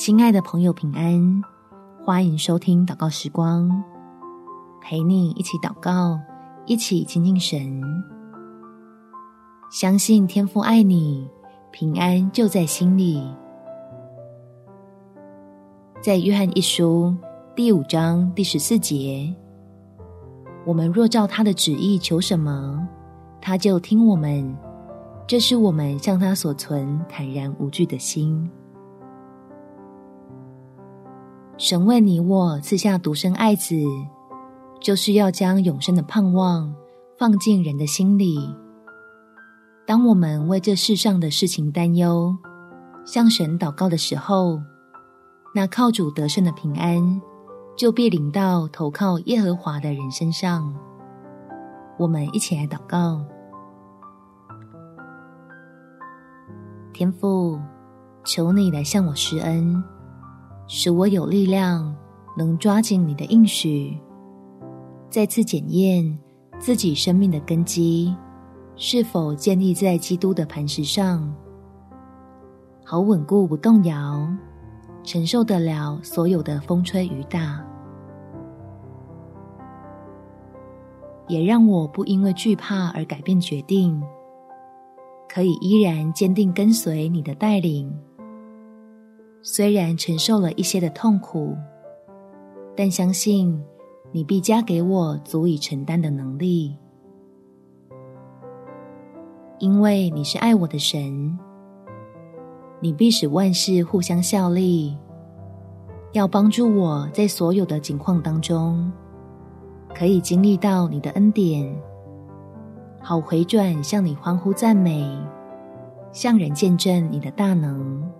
亲爱的朋友，平安！欢迎收听祷告时光，陪你一起祷告，一起亲近神。相信天父爱你，平安就在心里。在约翰一书第五章第十四节，我们若照他的旨意求什么，他就听我们。这是我们向他所存坦然无惧的心。神为你我赐下独生爱子，就是要将永生的盼望放进人的心里。当我们为这世上的事情担忧，向神祷告的时候，那靠主得胜的平安就必临到投靠耶和华的人身上。我们一起来祷告：天父，求你来向我施恩。使我有力量，能抓紧你的应许，再次检验自己生命的根基是否建立在基督的磐石上，好稳固不动摇，承受得了所有的风吹雨打，也让我不因为惧怕而改变决定，可以依然坚定跟随你的带领。虽然承受了一些的痛苦，但相信你必加给我足以承担的能力，因为你是爱我的神，你必使万事互相效力，要帮助我在所有的境况当中，可以经历到你的恩典，好回转向你欢呼赞美，向人见证你的大能。